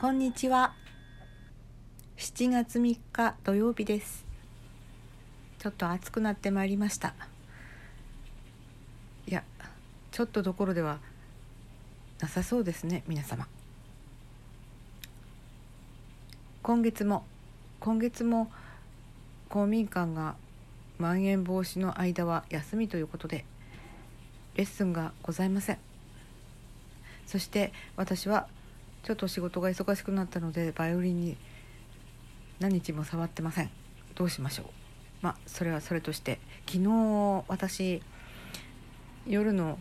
こんにちは。7月3日土曜日です。ちょっと暑くなってまいりました。いやちょっとどころではなさそうですね皆様。今月も今月も公民館がまん延防止の間は休みということでレッスンがございません。そして私はちょっと仕事が忙しくなったのでバイオリンに何日も触ってません。どうしましょう。まあそれはそれとして昨日私夜の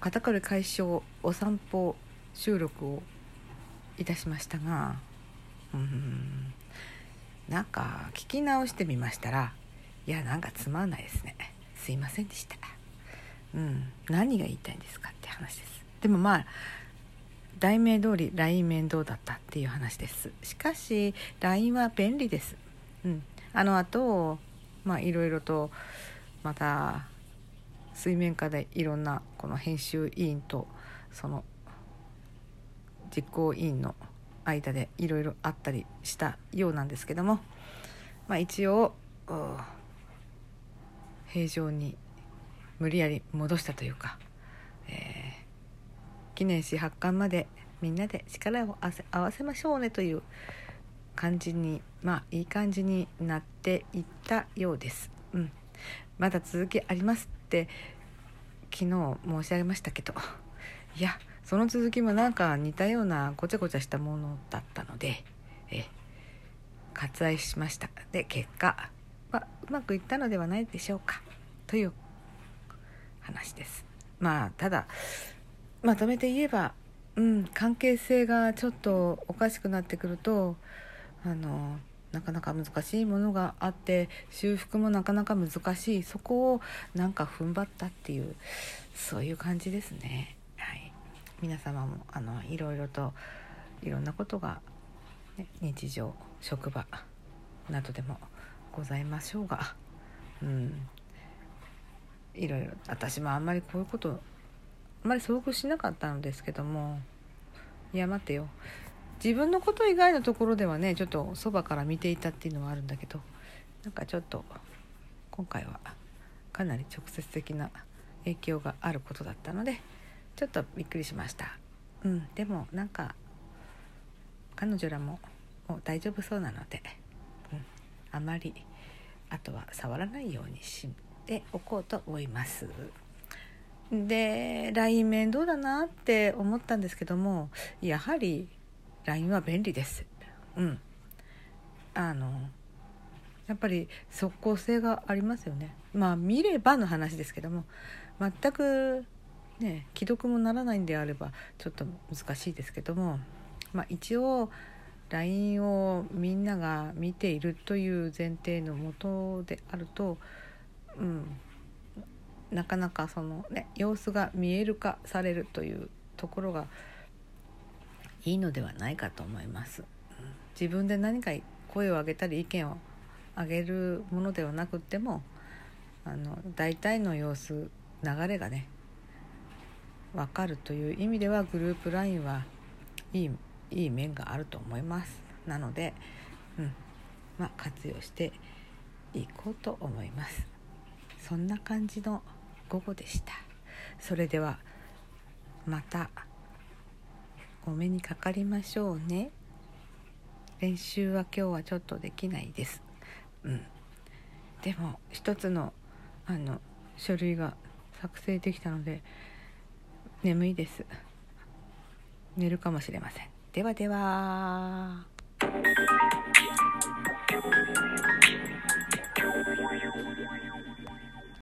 肩こり解消お散歩収録をいたしましたがうんなんか聞き直してみましたらいやなんかつまんないですね。すいませんでした。うん何が言いたいんですかって話です。でもまあ題名通り LINE 面倒だったっていう話です。しかし LINE は便利です。うん。あの後まあいろいろとまた水面下でいろんなこの編集委員とその実行委員の間でいろいろあったりしたようなんですけども、まあ、一応平常に無理やり戻したというか、記念誌発刊までみんなで力を合わせましょうねという感じにまあいい感じになっていったようです。うん、まだ続きありますって昨日申し上げましたけど。いやその続きもなんか似たようなごちゃごちゃしたものだったのでえ割愛しました。で結果、まあ、うまくいったのではないでしょうか。という話です。まあただまとめて言えばうん関係性がちょっとおかしくなってくるとあのなかなか難しいものがあって修復もなかなか難しい。そこをなんか踏ん張ったっていうそういう感じですね。はい、皆様もあのいろいろといろんなことが、ね、日常職場などでもございましょうが、うん、いろいろ私もあんまりこういうことまり遭遇しなかったのですけども。いや待ってよ。自分のこと以外のところではねちょっとそばから見ていたっていうのはあるんだけど。なんかちょっと今回はかなり直接的な影響があることだったのでちょっとびっくりしました。うんでもなんか彼女らももう大丈夫そうなので、うん、あまりあとは触らないようにしておこうと思います。で LINE 面倒だなって思ったんですけどもやはり LINE は便利です。うん。あのやっぱり即効性がありますよね。まあ見ればの話ですけども全くね既読もならないんであればちょっと難しいですけどもまあ一応 LINE をみんなが見ているという前提のもとであると、うん、なかなかその、ね、様子が見える化されるというところがいいのではないかと思います。自分で何か声を上げたり意見を上げるものではなくってもあの大体の様子流れがね分かるという意味ではグループ LINE はいいいい面があると思いますなので、うんまあ、活用していこうと思いますそんな感じの午後でした。それではまた。お目にかかりましょうね。練習は今日はちょっとできないです。うん。でも一つのあの書類が作成できたので眠いです。寝るかもしれません。ではでは